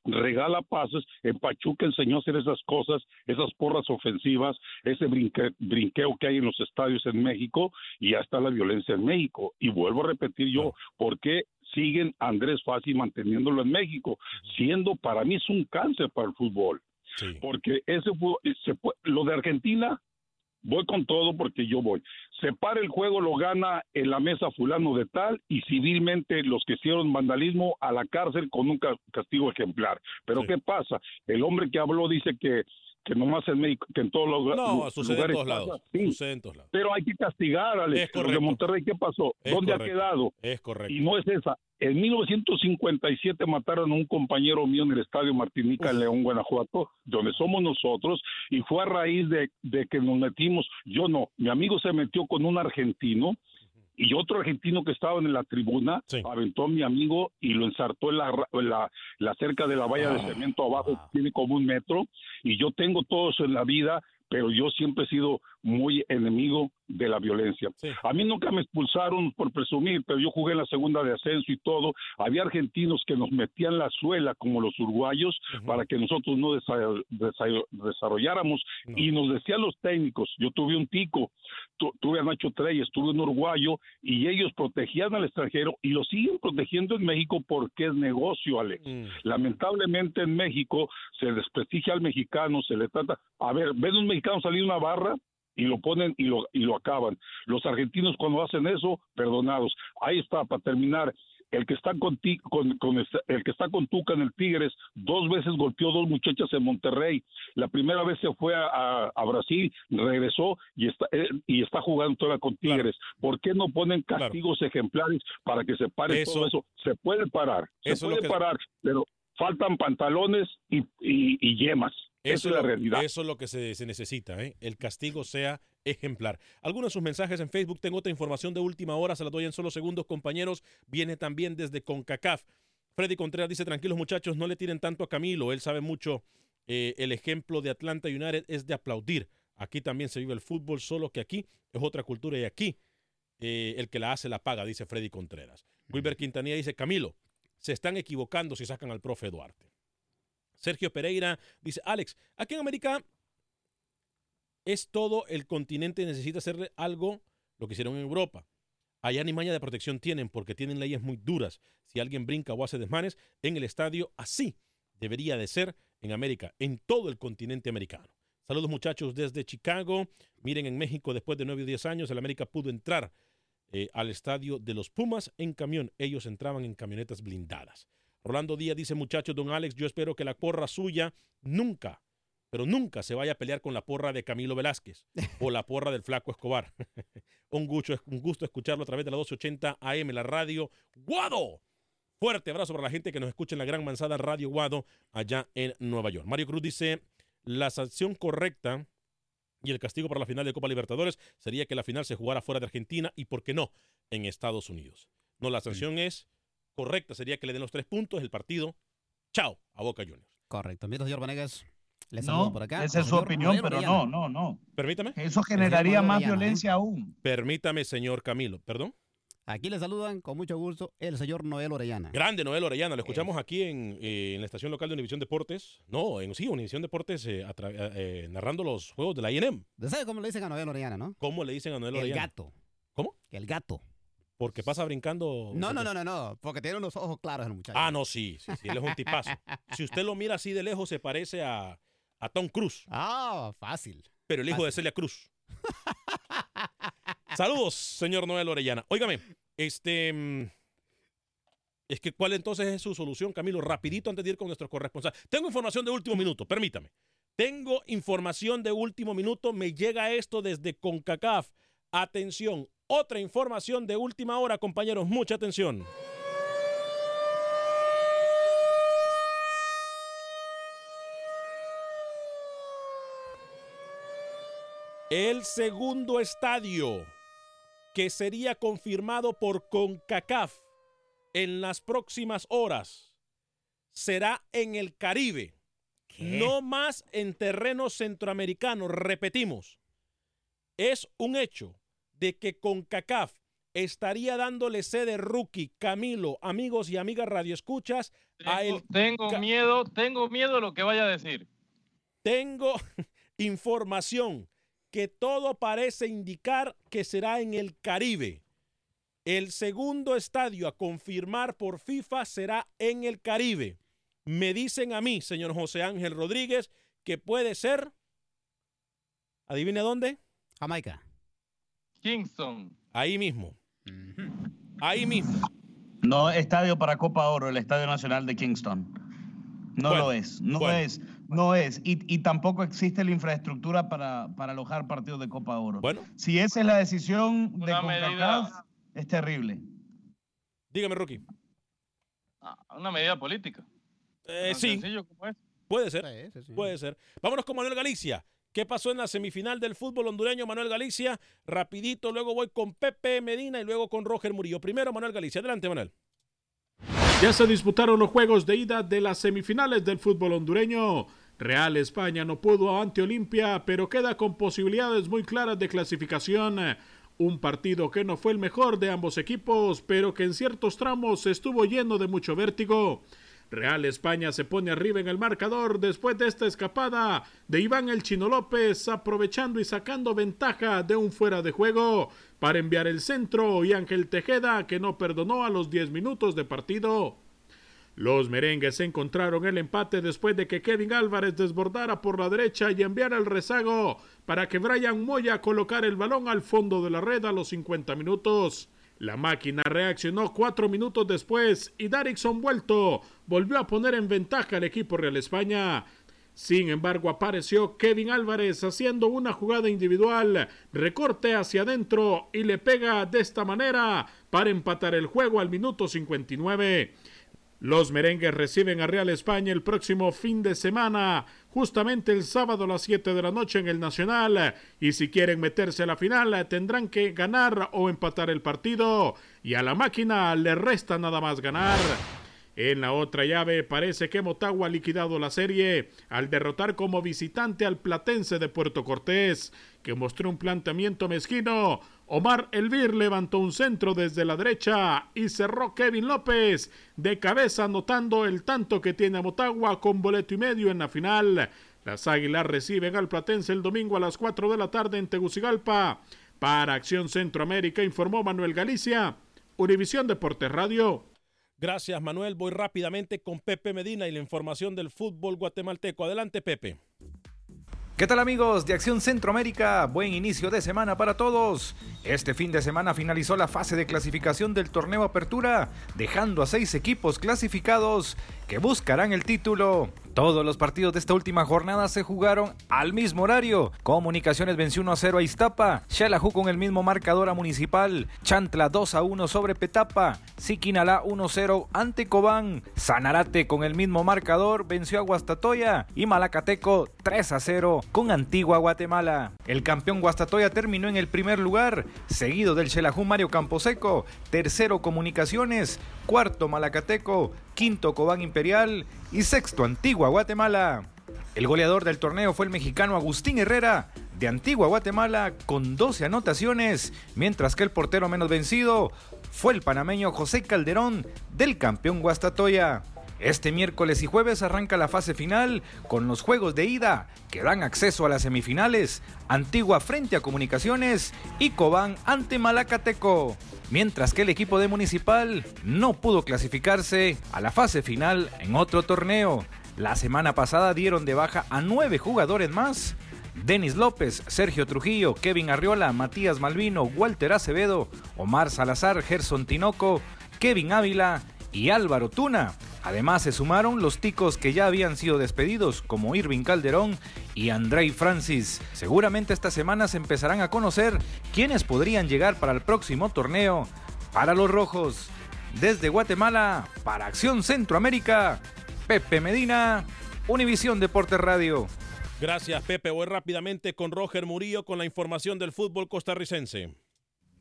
regala pases. En Pachuca enseñó a hacer esas cosas, esas porras ofensivas, ese brinque- brinqueo que hay en los estadios en México y ya está la violencia en México. Y vuelvo a repetir yo, ¿por qué siguen a Andrés Fassi manteniéndolo en México? Siendo, para mí es un cáncer para el fútbol. Porque ese fu- se lo de Argentina voy con todo porque yo voy. Se para el juego, lo gana en la mesa fulano de tal y civilmente los que hicieron vandalismo a la cárcel con un ca- castigo ejemplar. Pero ¿qué pasa? El hombre que habló dice que que nomás en México, que en todos los No, en todos lados. Sí, Sucede en todos lados. pero hay que castigar a Es correcto. Monterrey. ¿Qué pasó? Es ¿Dónde correcto. ha quedado? Es correcto. Y no es esa. En 1957 mataron a un compañero mío en el Estadio Martinica en León, Guanajuato, donde somos nosotros, y fue a raíz de, de que nos metimos, yo no, mi amigo se metió con un argentino y otro argentino que estaba en la tribuna aventó a mi amigo y lo ensartó en la, la, la cerca de la valla de cemento abajo, tiene como un metro, y yo tengo todo eso en la vida, pero yo siempre he sido muy enemigo de la violencia. A mí nunca me expulsaron por presumir, pero yo jugué en la segunda de ascenso y todo. Había argentinos que nos metían la suela como los uruguayos para que nosotros no desa- desa- desarrolláramos y nos decían los técnicos, yo tuve un tico, tu- tuve a Nacho Treyes, tuve un uruguayo y ellos protegían al extranjero y lo siguen protegiendo en México porque es negocio, Alex. Lamentablemente en México se desprestigia al mexicano, se le trata, a ver, ven un mexicano salir de una barra y lo ponen y lo, y lo acaban. Los argentinos cuando hacen eso, perdonados. Ahí está, para terminar, el que está con, ti- con, con este- el que está con Tuca en el Tigres dos veces golpeó dos muchachas en Monterrey. La primera vez se fue a, a- a Brasil regresó y está eh, y está jugando todavía con Tigres. ¿por qué no ponen castigos ejemplares para que se pare Eso- todo eso se puede parar se puede que- parar pero faltan pantalones y, y, y yemas Eso es la realidad Eso es lo que se, se necesita, ¿eh? el castigo sea ejemplar. Algunos de sus mensajes en Facebook, tengo otra información de última hora, se la doy en solo segundos, compañeros. Viene también desde CONCACAF. Freddy Contreras dice, tranquilos muchachos, no le tiren tanto a Camilo, él sabe mucho. Eh, el ejemplo de Atlanta United es de aplaudir. Aquí también se vive el fútbol, solo que aquí es otra cultura y aquí eh, el que la hace la paga, dice Freddy Contreras. Wilber Quintanilla dice, Camilo, se están equivocando si sacan al profe Duarte. Sergio Pereira dice, Alex, aquí en América es todo el continente necesita hacerle algo lo que hicieron en Europa. Allá ni maña de protección tienen porque tienen leyes muy duras. Si alguien brinca o hace desmanes en el estadio, así debería de ser en América, en todo el continente americano. Saludos muchachos desde Chicago. Miren, en México después de 9 o 10 años el América pudo entrar eh, al estadio de los Pumas en camión. Ellos entraban en camionetas blindadas. Rolando Díaz dice, muchachos, don Alex, yo espero que la porra suya nunca, pero nunca se vaya a pelear con la porra de Camilo Velázquez o la porra del Flaco Escobar. un, gusto, un gusto escucharlo a través de la 1280 AM, la radio Guado. Fuerte abrazo para la gente que nos escucha en la Gran Manzana Radio Guado, allá en Nueva York. Mario Cruz dice, la sanción correcta y el castigo para la final de Copa Libertadores sería que la final se jugara fuera de Argentina y, ¿por qué no?, en Estados Unidos. No, la sanción es correcta, sería que le den los tres puntos, el partido, chao, a Boca Juniors. Correcto. Mira, señor Vanegas, le No, saludo por acá. esa es su Señor opinión, pero Orellana. no, no, no. Permítame. Eso generaría más Orellana, ¿eh? violencia aún. Permítame, señor Camilo, perdón. Aquí le saludan con mucho gusto el señor Noel Orellana. Grande Noel Orellana, lo escuchamos aquí en, eh, en la estación local de Univisión Deportes. No, en sí, Univisión Deportes eh, eh, narrando los juegos de la INM. ¿Sabe cómo le dicen a Noel Orellana, no? ¿Cómo le dicen a Noel El Orellana? gato. ¿Cómo? El gato. Porque pasa brincando. No, no, no, no, no, porque tiene unos ojos claros el muchacho. Ah, no, sí, sí, sí, él es un tipazo. si usted lo mira así de lejos, se parece a, a Tom Cruise. Ah, fácil. Pero el hijo de Celia Cruz. Saludos, señor Noel Orellana. Óigame, este. mm, Es que, ¿cuál entonces es su solución, Camilo? Rapidito antes de ir con nuestro corresponsal. Tengo información de último minuto, permítame. Tengo información de último minuto. Me llega esto desde CONCACAF. Atención, otra información de última hora, compañeros. Mucha atención. El segundo estadio que sería confirmado por CONCACAF en las próximas horas será en el Caribe. No más en terreno centroamericano. Repetimos, es un hecho de que CONCACAF estaría dándole sede rookie, Camilo, amigos y amigas radioescuchas, a el Tengo miedo, tengo miedo de lo que vaya a decir. tengo información que todo parece indicar que será en el Caribe. El segundo estadio a confirmar por FIFA será en el Caribe. Me dicen a mí, señor José Ángel Rodríguez, que puede ser. ¿Adivine dónde? Jamaica. Kingston. Ahí mismo. Ahí mismo. No estadio para Copa Oro, el Estadio Nacional de Kingston. No Bueno, lo es, no bueno. es, no es. Y, y tampoco existe la infraestructura para, para alojar partidos de Copa Oro. Bueno. Si esa es la decisión de CONCACAF, es terrible. Dígame, Rookie. Ah, Una medida política. Eh, sí, sencillo como es. puede ser. Puede ser. Vámonos con Manuel Galicia. ¿Qué pasó en la semifinal del fútbol hondureño, Manuel Galicia? Rapidito, luego voy con Pepe Medina y luego con Roger Murillo. Primero, Manuel Galicia. Adelante, Manuel. Ya se disputaron los juegos de ida de las semifinales del fútbol hondureño. Real España no pudo ante Olimpia, pero queda con posibilidades muy claras de clasificación. Un partido que no fue el mejor de ambos equipos, pero que en ciertos tramos estuvo lleno de mucho vértigo. Real España se pone arriba en el marcador después de esta escapada de Iván El Chino López, aprovechando y sacando ventaja de un fuera de juego para enviar el centro y Ángel Tejeda que no perdonó a los 10 minutos de partido. Los merengues encontraron el empate después de que Kevin Álvarez desbordara por la derecha y enviara el rezago para que Brian Moya colocara el balón al fondo de la red a los 50 minutos. La máquina reaccionó cuatro minutos después y Darickson vuelto volvió a poner en ventaja al equipo Real España. Sin embargo, apareció Kevin Álvarez haciendo una jugada individual, recorte hacia adentro y le pega de esta manera para empatar el juego al minuto 59. Los merengues reciben a Real España el próximo fin de semana, justamente el sábado a las 7 de la noche en el Nacional. Y si quieren meterse a la final, tendrán que ganar o empatar el partido. Y a la máquina le resta nada más ganar. En la otra llave parece que Motagua ha liquidado la serie al derrotar como visitante al Platense de Puerto Cortés, que mostró un planteamiento mezquino Omar Elvir levantó un centro desde la derecha y cerró Kevin López de cabeza anotando el tanto que tiene a Motagua con boleto y medio en la final. Las Águilas reciben al Platense el domingo a las 4 de la tarde en Tegucigalpa. Para Acción Centroamérica informó Manuel Galicia, Univisión Deportes Radio. Gracias Manuel, voy rápidamente con Pepe Medina y la información del fútbol guatemalteco. Adelante Pepe. ¿Qué tal amigos de Acción Centroamérica? Buen inicio de semana para todos. Este fin de semana finalizó la fase de clasificación del torneo Apertura, dejando a seis equipos clasificados que buscarán el título. Todos los partidos de esta última jornada se jugaron al mismo horario. Comunicaciones venció 1 a 0 a Iztapa, Xelajú con el mismo marcador a Municipal, Chantla 2 a 1 sobre Petapa, Siquinalá 1 0 ante Cobán, Sanarate con el mismo marcador venció a Guastatoya. Y Malacateco 3 a 0 con Antigua Guatemala. El campeón Guastatoya terminó en el primer lugar, seguido del Xelajú Mario Camposeco, tercero Comunicaciones, cuarto Malacateco, quinto Cobán Imperial y sexto Antigua Guatemala. El goleador del torneo fue el mexicano Agustín Herrera de Antigua Guatemala con 12 anotaciones, mientras que el portero menos vencido fue el panameño José Calderón del campeón Guastatoya. Este miércoles y jueves arranca la fase final con los juegos de ida que dan acceso a las semifinales, Antigua frente a Comunicaciones y Cobán ante Malacateco. Mientras que el equipo de Municipal no pudo clasificarse a la fase final en otro torneo. La semana pasada dieron de baja a nueve jugadores más. Denis López, Sergio Trujillo, Kevin Arriola, Matías Malvino, Walter Acevedo, Omar Salazar, Gerson Tinoco, Kevin Ávila y Álvaro Tuna. Además se sumaron los ticos que ya habían sido despedidos, como Irving Calderón y Andrei Francis. Seguramente esta semana se empezarán a conocer quiénes podrían llegar para el próximo torneo para los rojos. Desde Guatemala, para Acción Centroamérica, Pepe Medina, Univisión Deportes Radio. Gracias Pepe, voy rápidamente con Roger Murillo con la información del fútbol costarricense.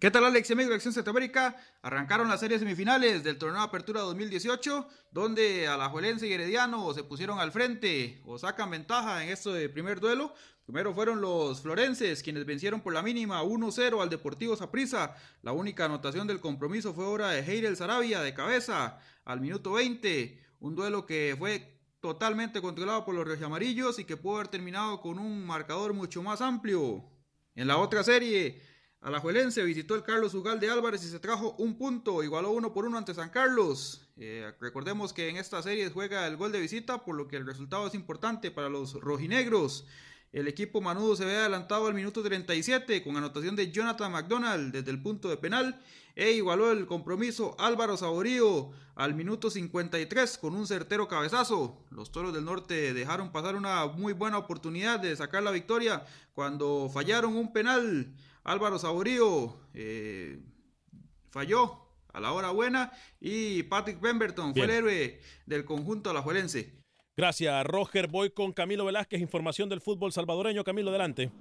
¿Qué tal Alex y amigos de Acción Centroamérica? Arrancaron las series semifinales del torneo de Apertura 2018, donde Alajuelense y Herediano se pusieron al frente o sacan ventaja en este primer duelo. Primero fueron los florenses, quienes vencieron por la mínima 1-0 al Deportivo Saprissa. La única anotación del compromiso fue obra de Heirel Sarabia de cabeza al minuto 20. Un duelo que fue totalmente controlado por los amarillos y que pudo haber terminado con un marcador mucho más amplio. En la otra serie, Alajuelense visitó el Carlos Ugal de Álvarez y se trajo un punto, igualó uno por uno ante San Carlos. Eh, recordemos que en esta serie juega el gol de visita, por lo que el resultado es importante para los rojinegros. El equipo manudo se ve adelantado al minuto 37 con anotación de Jonathan McDonald desde el punto de penal e igualó el compromiso Álvaro Saborío al minuto 53 con un certero cabezazo. Los Toros del Norte dejaron pasar una muy buena oportunidad de sacar la victoria cuando fallaron un penal. Álvaro Saborío eh, falló a la hora buena y Patrick Pemberton fue el héroe del conjunto alajuelense. Gracias, Roger. Voy con Camilo Velázquez, información del fútbol salvadoreño. Camilo, adelante.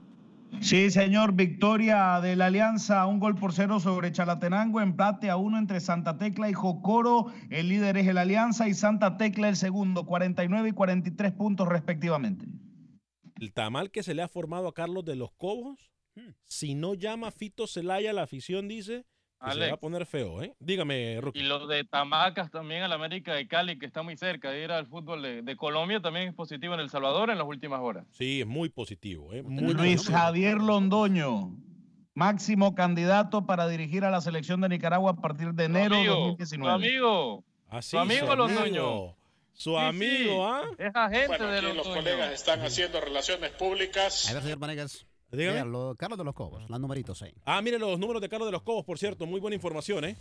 Sí, señor, victoria de la Alianza, un gol por cero sobre Chalatenango, empate a uno entre Santa Tecla y Jocoro. El líder es el Alianza y Santa Tecla el segundo, 49 y 43 puntos respectivamente. El tamal que se le ha formado a Carlos de los Cobos si no llama Fito Celaya, la afición dice que se va a poner feo, ¿eh? Dígame, Y lo de Tamacas también al América de Cali, que está muy cerca de ir al fútbol de, Colombia, también es positivo en El Salvador en las últimas horas. Sí, es muy positivo. ¿eh? Luis Javier Londoño, máximo candidato para dirigir a la selección de Nicaragua a partir de enero de 2019. Amigo. Ah, sí, Su amigo los amigo. Nuño. Su Sí, amigo, ¿ah? Es agente Bueno, de aquí los, los colegas están haciendo relaciones públicas. A ver, señor Vanegas. Dígame. Carlos de los Cobos, la numerito 6. Ah, mire los números de Carlos de los Cobos, por cierto. Muy buena información, ¿eh?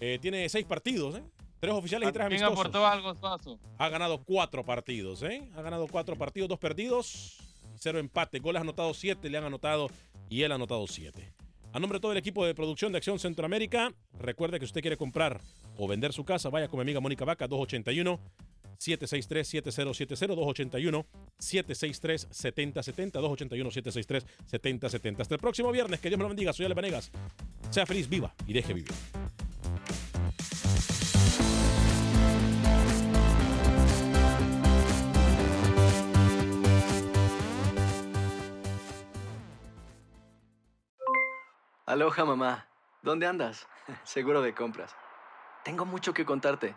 Eh, tiene seis partidos, ¿eh? Tres oficiales y tres ¿Quién amistosos. aportó algo, Suazo? Ha ganado cuatro partidos, ¿eh? Ha ganado cuatro partidos, dos perdidos, cero empate. Goles anotados siete, le han anotado y él ha anotado siete. A nombre de todo el equipo de producción de Acción Centroamérica, recuerde que si usted quiere comprar o vender su casa, vaya con mi amiga Mónica Vaca, 281 763 7070 281 763 7070 281 763 7070 Hasta el próximo viernes, que Dios me lo bendiga. Soy Ale Vanegas. Sea feliz, viva y deje vivir. Aloha mamá, ¿dónde andas? Seguro de compras. Tengo mucho que contarte.